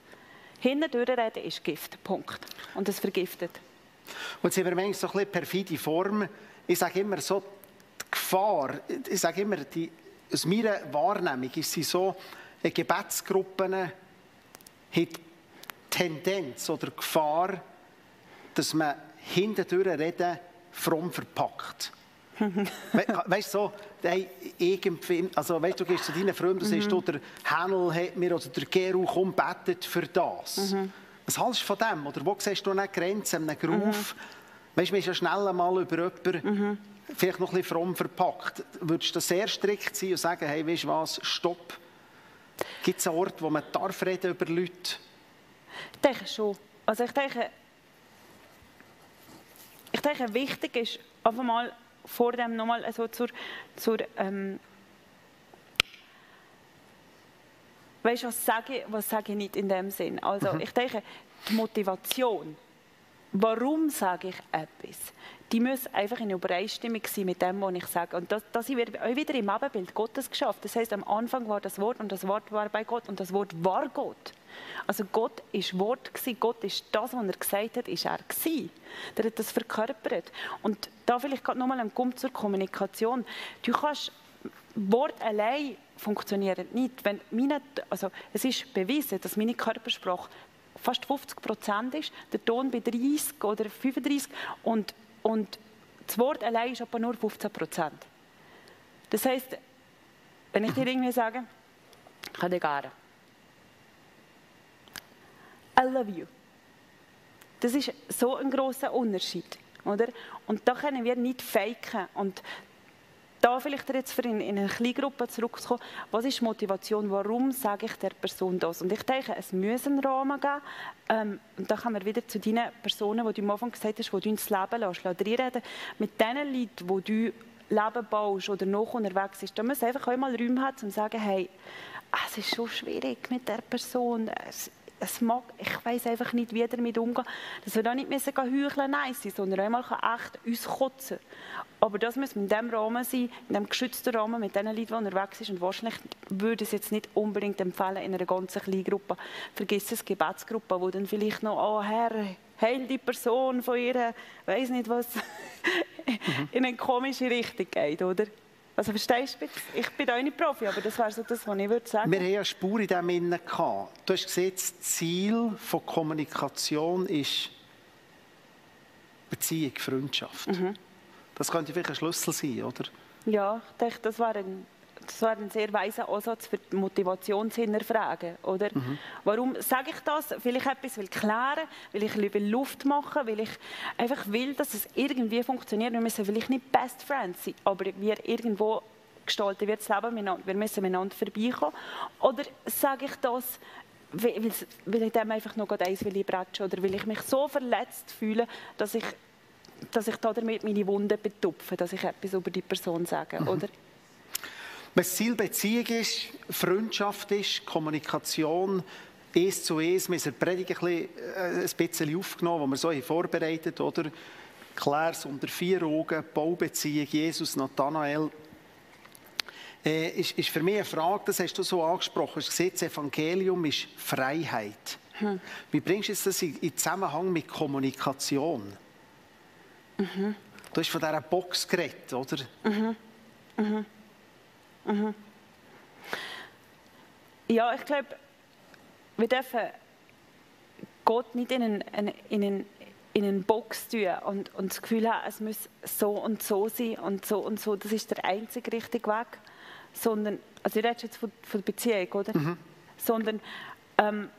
Hinten reden ist Gift. Punkt. Und das vergiftet.
Und sie haben manchmal so ein bisschen perfide Form. Ich sage immer so, Gefahr, ich sage immer, die, aus meiner Wahrnehmung ist sie so, Gebetsgruppen haben Tendenz oder Gefahr, dass man hinten reden fromm verpackt. <laughs> We weißt du, so, irgendwie, also, weißt, du gehst zu deinen Freunden und sagst, mhm. der Hänel hat mir oder der Geru kommt betet für das. Mhm. Was hältst du von dem? Oder wo siehst du eine Grenze, einen Groove? Mhm. Weißt du, man ist ja schnell einmal über jemanden, mhm. Vielleicht noch ein bisschen fromm verpackt. Würdest du sehr strikt sein und sagen, hey, weißt du was, stopp? Gibt es einen Ort, wo man darf reden über Leute?
Ich denke schon. Also ich denke, ich denke, wichtig ist einfach mal vor dem nochmal also zur, zur ähm, weißt, was sage ich, was sage ich nicht in dem Sinn? Also mhm. ich denke, die Motivation, warum sage ich etwas, die muss einfach in Übereinstimmung sein mit dem, was ich sage. Und das, das wird wieder im Ebenbild Gottes geschafft. Das heißt, am Anfang war das Wort und das Wort war bei Gott und das Wort war Gott. Also Gott ist Wort gewesen. Gott ist das, was er gesagt hat, ist er gewesen. Der hat das verkörpert. Und da vielleicht gerade nochmal ein Punkt zur Kommunikation. Du kannst Wort allein funktioniert nicht. Wenn meine, also es ist bewiesen, dass meine Körpersprache fast 50 Prozent ist, der Ton bei 30 oder 35 und, und das Wort allein ist aber nur 15 Prozent. Das heißt, wenn ich dir irgendwie sage, gerne, I love you. Das ist so ein großer Unterschied, oder? Und da können wir nicht faken. Und da vielleicht jetzt für in, in eine Kleingruppe zurückzukommen, was ist die Motivation, warum sage ich der Person das? Und ich denke, es muss einen Rahmen geben. Ähm, und da kommen wir wieder zu deinen Personen, die du am Anfang gesagt hast, die du ins Leben lässt, reden. Mit den Leuten, die du Leben baust oder noch unterwegs bist, da muss einfach einmal Räume haben, um zu sagen, hey, es ist schon schwierig mit der Person, es, es mag, ich weiß einfach nicht, wie damit umgehen. Dass wir da nicht müssen heucheln nice sondern einmal echt uns kotzen. Aber das muss in diesem Rahmen sein, in diesem geschützten Rahmen mit den Leuten, die unterwegs sind. Und wahrscheinlich würde ich es jetzt nicht unbedingt empfehlen in einer ganzen kleinen Gruppe. Vergiss es, Gebetsgruppe, wo dann vielleicht noch, oh Herr, heil die Person von ihr, weiß nicht was, <laughs> in eine komische Richtung geht, oder? Also verstehst du, ich bin auch nicht Profi, aber das wäre so das, was ich würde sagen.
Wir haben ja Spur in dem Innen gehabt. Du hast gesehen, das Ziel von Kommunikation ist Beziehung, Freundschaft. Mhm. Das könnte vielleicht ein Schlüssel sein, oder?
Ja, ich denke, das wäre ein das wäre ein sehr weiser Ansatz für die Motivation zu hinterfragen. Oder? Mhm. Warum sage ich das? Weil ich etwas will klären will, weil ich lieber Luft machen weil ich einfach will, dass es irgendwie funktioniert. Wir müssen vielleicht nicht Best Friends sein, aber wir irgendwo gestalten wir das Leben miteinander. Wir müssen miteinander vorbeikommen. Oder sage ich das, weil, weil ich dem einfach noch eins will ich oder weil ich mich so verletzt fühle, dass ich, dass ich damit meine Wunden betupfe, dass ich etwas über die Person sage, mhm. oder?
Wenn das Ziel Beziehung ist, Freundschaft ist, Kommunikation, eins zu eins, wir haben die Predigt ein bisschen, äh, aufgenommen, wo wir so vorbereitet oder Klär's unter vier Augen, Baubeziehung, Jesus, Nathanael. Äh, ist, ist für mich eine Frage, das hast du so angesprochen, das Evangelium ist Freiheit. Hm. Wie bringst du das in, in Zusammenhang mit Kommunikation? Mhm. Du hast von dieser Box geredet, oder? Mhm. Mhm.
Mhm. Ja, ich glaube, wir dürfen Gott nicht in einen, in einen, in einen Box tun und, und das Gefühl haben, es muss so und so sein und so und so, das ist der einzige richtige Weg. Sondern, also ich rede jetzt von, von der Beziehung, oder? Mhm. Sondern ähm,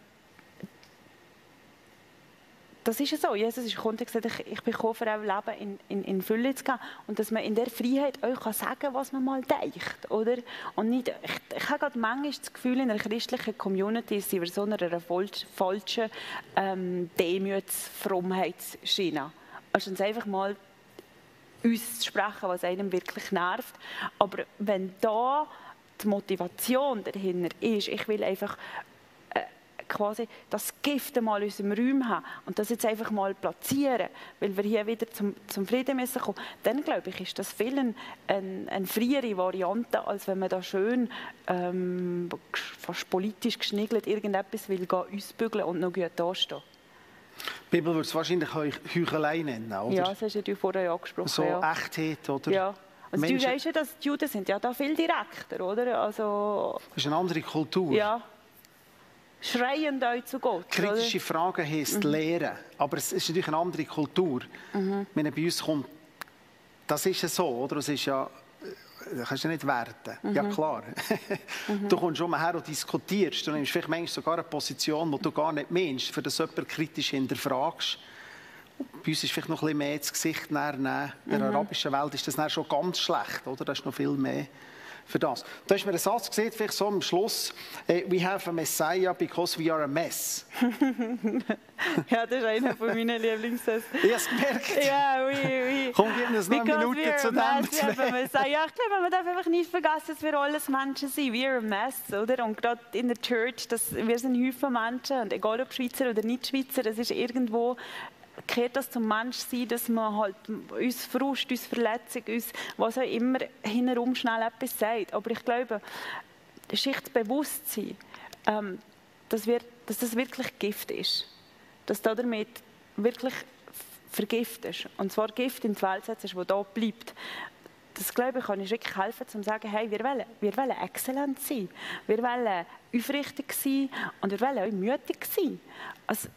das ist ja so. Jesus ist gekommen und gesagt, ich, bin gekommen, für ein Leben in, in, in Fülle zu gehen. Und dass man in der Freiheit euch kann sagen was man mal denkt. Oder? Und nicht, ich, ich habe gerade manchmal das Gefühl, in einer christlichen Community sind wir so einer falschen ähm, Demütsfrommheitsschiene. Also uns einfach mal uns zu sprechen, was einem wirklich nervt. Aber wenn da die Motivation dahinter ist, ich will einfach quasi das Gift einmal in unserem Raum haben und das jetzt einfach mal platzieren, weil wir hier wieder zum, zum Frieden müssen kommen, dann glaube ich, ist das viel eine, eine, eine freiere Variante, als wenn man da schön ähm, fast politisch geschniegelt irgendetwas will gehen, ausbügeln und noch gut dastehen.
Die Bibel würde es wahrscheinlich Heuchelei nennen, oder?
Ja, das hast du vorher angesprochen.
So
ja.
Echtheit, oder?
Ja. Also Menschen... du weißt ja, dass die Juden sind ja da viel direkter, oder? Also...
Das ist eine andere Kultur.
Ja, schreiend euch zu Gott.
Kritische oder? Fragen heisst mhm. Lehren, aber es ist natürlich eine andere Kultur. Mhm. Wenn bei uns kommt, das ist ja so, oder? Es ist ja, das kannst du nicht werten. Mhm. Ja klar. mhm. Du kommst schon mal her und diskutierst, du nimmst vielleicht manchmal sogar eine Position, die du gar nicht meinst, für das jemand kritisch hinterfragst. Bei uns ist vielleicht noch ein bisschen mehr das Gesicht nehmen. In der mhm. arabischen Welt ist das schon ganz schlecht, oder? Da ist noch viel mehr für das. Da hast mir einen Satz gesehen, vielleicht so am Schluss, äh, we have a Messiah because we are a mess. <laughs>
ja, das ist einer von meinen Lieblingssätzen.
Ich habe es gemerkt.
Ja, oui, oui.
Komm, gib uns noch eine Minute zu dem. Ja, ich
glaube, man darf einfach nicht vergessen, dass wir alles Menschen sind. We are a mess, oder? Und gerade in der Church, das, wir sind Haufen Menschen, und egal ob Schweizer oder nicht Schweizer, es ist irgendwo gehört das zum Menschsein, dass man halt uns Frust, uns Verletzung, uns was auch immer hinherum schnell etwas sagt. Aber ich glaube, Schichtsbewusstsein, ähm, dass, wir, dass das wirklich Gift ist. Dass du damit wirklich vergiftest. Und zwar Gift in die Welt setzt, das da bleibt. Das glaube ich, kann uns wirklich helfen, zu sagen, hey, wir wollen, wir wollen exzellent sein. Wir wollen aufrichtig sein und wir wollen auch mutig sein. Also,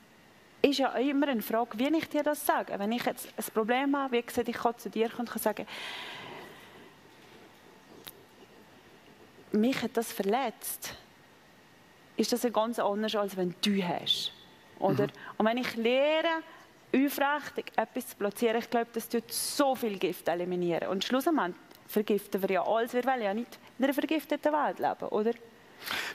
ist ja immer eine Frage, wie ich dir das sage. Wenn ich jetzt ein Problem habe, wie gesagt, ich kann zu dir kommen und kann sagen, mich hat das verletzt, ist das ganz anders, als wenn du hast. Oder? Mhm. Und wenn ich lehre, aufrichtig etwas zu platzieren, ich glaube, das tut so viel Gift eliminieren. Und schlussendlich vergiften wir ja alles. Wir wollen ja nicht in einer vergifteten Welt leben, oder?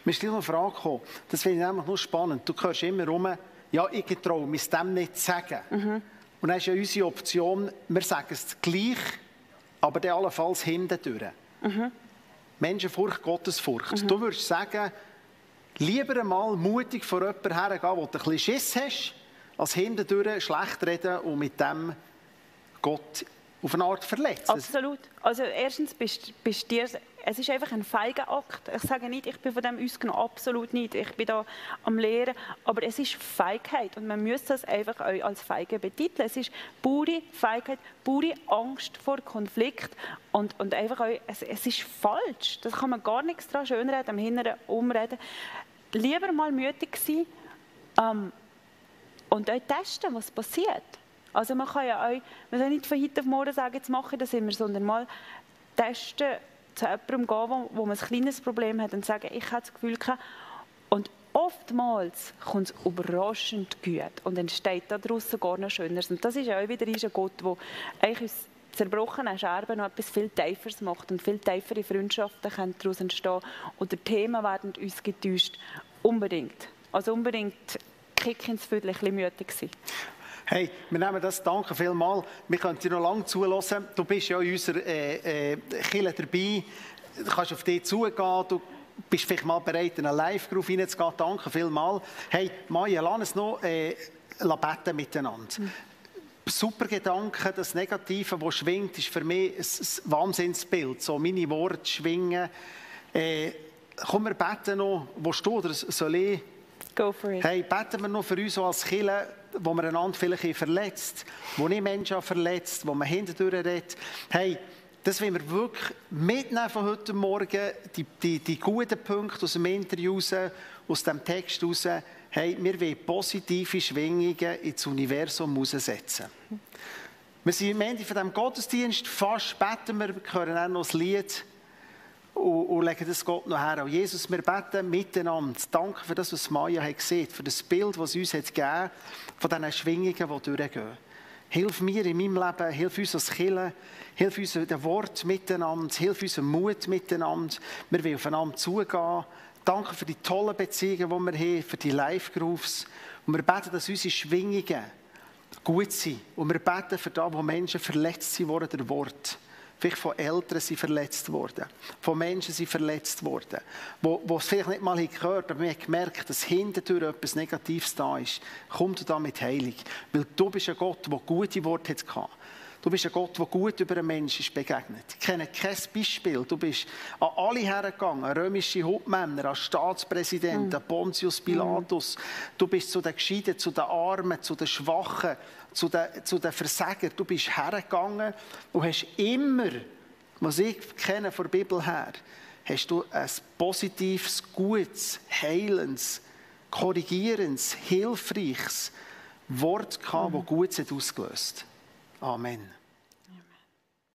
Mir ist eine Frage gekommen. Das finde ich nämlich nur spannend. Du hörst immer rum, ja, ich traue mich dem nicht zu sagen. Mhm. Und dann ist ja unsere Option, wir sagen es gleich, aber dann allenfalls hinten durch. Mhm. Menschenfurcht, Gottesfurcht. Mhm. Du würdest sagen, lieber einmal mutig vor jemandem hergehen, wo du ein bisschen Schiss hast, als hinten durch schlecht reden und mit dem Gott auf eine Art verletzen.
Absolut. Also erstens bist, bist dir es ist einfach ein feiger Akt. Ich sage nicht, ich bin von dem ausgenommen, absolut nicht. Ich bin da am Lehren, aber es ist Feigheit und man muss das einfach als Feige betiteln. Es ist pure Feigheit, pure Angst vor Konflikt und, und einfach auch, es, es ist falsch. Das kann man gar nichts daran schönreden, am Hinteren umreden. Lieber mal mutig sein ähm, und auch testen, was passiert. Also man kann ja auch, man soll nicht von heute auf morgen sagen, jetzt mache ich das immer, sondern mal testen, zu jemandem gehen, wo, wo man ein kleines Problem hat und sagen, ich habe das Gefühl gehabt, und oftmals kommt es überraschend gut und entsteht daraus gar noch Schöneres. Und das ist auch wieder ein Gott, der eigentlich uns zerbrochenen Scherben noch etwas viel Tieferes macht und viel tiefere Freundschaften können daraus entstehen oder Themen werden uns getäuscht. Unbedingt. Also unbedingt Kick ins Viertel ein bisschen mütig sein.
Hey, wir nehmen das, danke vielmals. Wir können dir noch lange zuhören. Du bist ja in unserer äh, äh, dabei. Du kannst auf dich zugehen. Du bist vielleicht mal bereit, in eine Live-Group reinzugehen. Danke vielmals. Hey, Maja, lass uns noch äh, beten miteinander. Mhm. Super Gedanke, das Negative, das schwingt, ist für mich ein Wahnsinnsbild. So meine Worte schwingen. Äh, komm, wir beten noch. Wo steht oder soll ich?
Go for it.
Hey, beten wir noch für uns als Kille wo man einander vielleicht verletzt, wo nicht Menschen verletzt, wo man hinterdurch redet. Hey, das wollen wir wirklich mitnehmen von heute Morgen, die, die, die guten Punkte aus dem Interview raus, aus dem Text raus. Hey, wir wollen positive Schwingungen ins Universum raussetzen. Wir sind am Ende von diesem Gottesdienst, fast beten wir, wir hören auch noch das Lied. Und, und legen das Gott noch her. Und Jesus, wir beten miteinander. Danke für das, was Maya hat gesehen, für das Bild, das uns hat gegeben von diesen Schwingungen, die durchgehen. Hilf mir in meinem Leben, hilf uns als Kirche, hilf uns den Wort miteinander, hilf uns Mut miteinander. Wir wollen aufeinander zugehen. Danke für die tollen Beziehungen, die wir haben, für die Live-Grooves. Und wir beten, dass unsere Schwingungen gut sind. Und wir beten für da, wo Menschen verletzt sind worden, der Wort. Vielleicht von Eltern sind verletzt worden. Von Menschen sind verletzt worden. Wo, wo es vielleicht nicht mal gehört aber wir haben gemerkt, dass hinterher etwas Negatives da ist. Komm du da mit Heilig. Weil du bist ein Gott, der gute Worte hatte. Du bist ein Gott, der gut über einen Menschen ist begegnet. Ich kenne kein Beispiel. Du bist an alle hergegangen, römische Hauptmänner, an Staatspräsidenten, an Pontius Pilatus. Du bist zu den Gescheiden, zu den Armen, zu den Schwachen, zu den, zu den Versagern. Du bist hergegangen und hast immer, was ich kenne von der Bibel her, hast du ein positives, gutes, heilendes, korrigierendes, hilfreiches Wort gehabt, das Gutes ausgelöst hat. Amen.